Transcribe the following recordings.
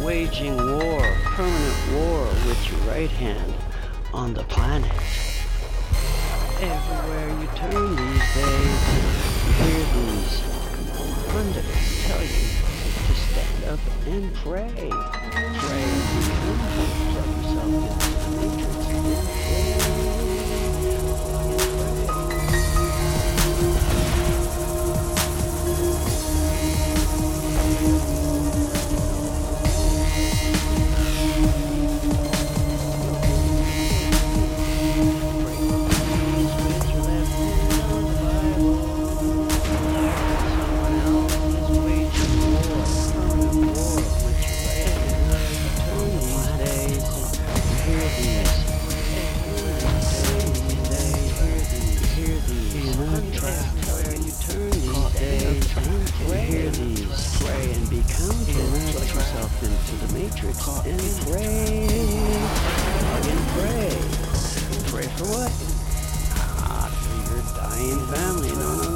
waging war, permanent war, with your right hand on the planet. Everywhere you turn these days, you hear these pundits tell you to stand up and pray. Pray to yourself into the matrix. how to yourself into the matrix and pray. Pray. For what? Ah, for your dying family. No, no,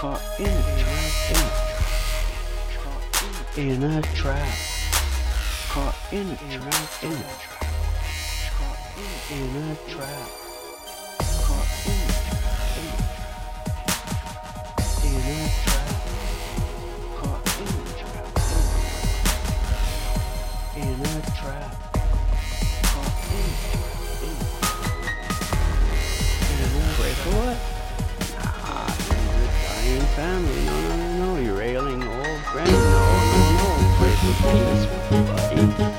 Caught in a trap. In a trap. Caught in a trap. In a trap. In a trap. Peace. Bye.